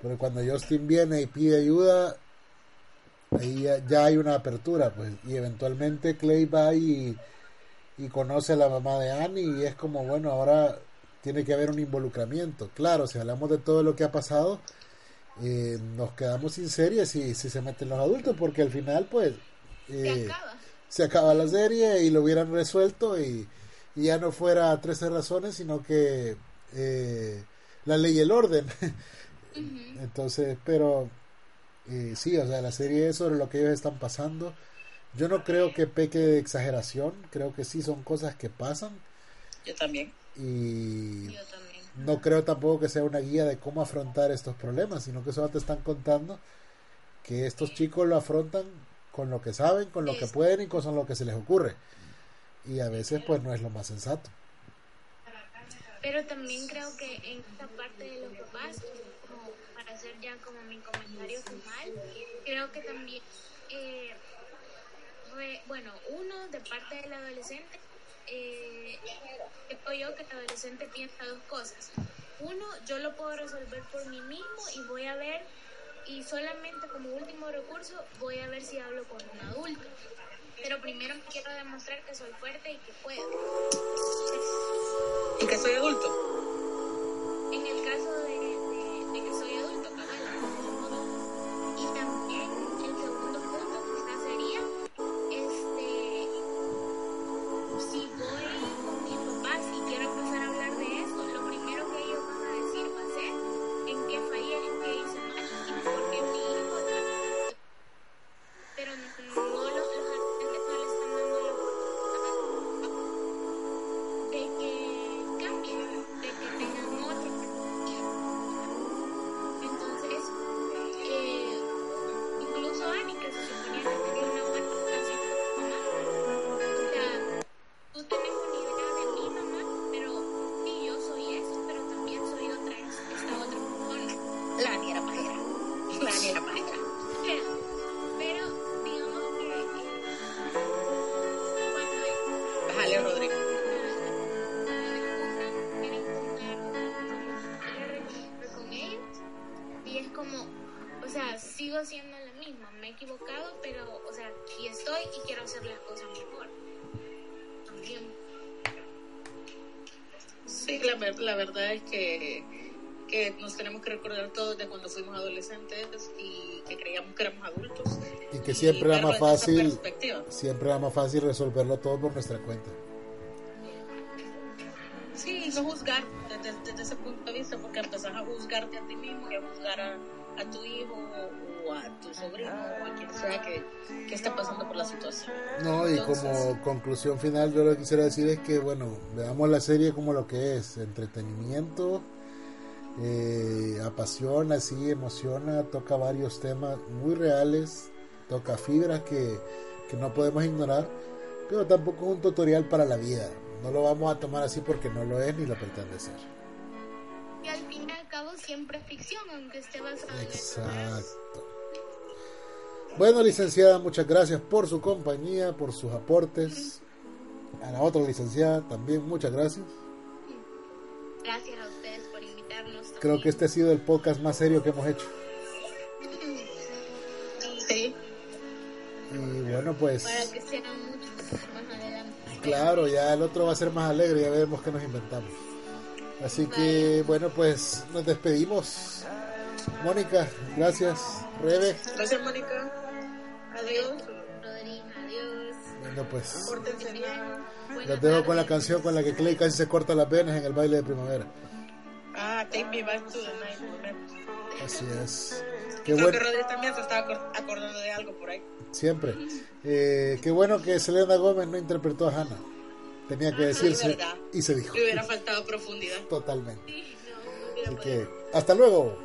Porque cuando Justin viene y pide ayuda, ahí ya, ya hay una apertura, pues. Y eventualmente Clay va y, y conoce a la mamá de Annie y es como, bueno, ahora tiene que haber un involucramiento. Claro, si hablamos de todo lo que ha pasado, eh, nos quedamos sin serie si, si se meten los adultos, porque al final, pues... Se eh, acaba. se acaba la serie y lo hubieran resuelto y, y ya no fuera 13 razones, sino que eh, la ley y el orden. (laughs) Entonces, pero eh, sí, o sea, la serie es sobre lo que ellos están pasando. Yo no creo que peque de exageración, creo que sí son cosas que pasan Yo también. y Yo también. No creo tampoco que sea una guía de cómo afrontar estos problemas, sino que solo te están contando que estos chicos lo afrontan con lo que saben, con lo que pueden y con lo que se les ocurre. Y a veces pues no es lo más sensato. Pero también creo que en esta parte de los papás, como para hacer ya como mi comentario final, creo que también, eh, re- bueno, uno de parte del adolescente, eh, creo yo que el adolescente piensa dos cosas. Uno, yo lo puedo resolver por mí mismo y voy a ver, y solamente como último recurso, voy a ver si hablo con un adulto. Pero primero quiero demostrar que soy fuerte y que puedo. Y que soy adulto. En el caso de, de- siempre era más fácil, siempre era más fácil resolverlo todo por nuestra cuenta. Sí, no juzgar desde, desde ese punto de vista, porque empezás a juzgarte a ti mismo y a juzgar a, a tu hijo o, o a tu sobrino o a quien sea que, que esté pasando por la situación. No, y como conclusión final, yo lo que quisiera decir es que, bueno, veamos la serie como lo que es: entretenimiento, eh, apasiona, sí, emociona, toca varios temas muy reales, toca fibras que, que no podemos ignorar, pero tampoco es un tutorial para la vida. No lo vamos a tomar así porque no lo es ni lo pretende ser. Y al fin y al cabo siempre es ficción, aunque esté basado Exacto. Bueno, licenciada, muchas gracias por su compañía, por sus aportes. A la otra licenciada también, muchas gracias. Gracias a ustedes por invitarnos. Creo que este ha sido el podcast más serio que hemos hecho. Y bueno, pues Para que sean muchos más adelante. claro, ya el otro va a ser más alegre, ya veremos qué nos inventamos. Así que bueno, pues nos despedimos. Mónica, gracias. Rebe, gracias Mónica. Adiós. Rodríguez, adiós. bueno pues los dejo con la canción con la que Clay casi se corta las venas en el baile de primavera. Ah, Take Me Back to the Night. Así es. Qué Creo bueno. que Rodríguez también se estaba acor- acordando de algo por ahí. Siempre. Eh, qué bueno que Selena Gómez no interpretó a Hannah. Tenía que Ah, decirse verdad. y se dijo. Le hubiera faltado profundidad. Totalmente. No, no Así que, hasta luego.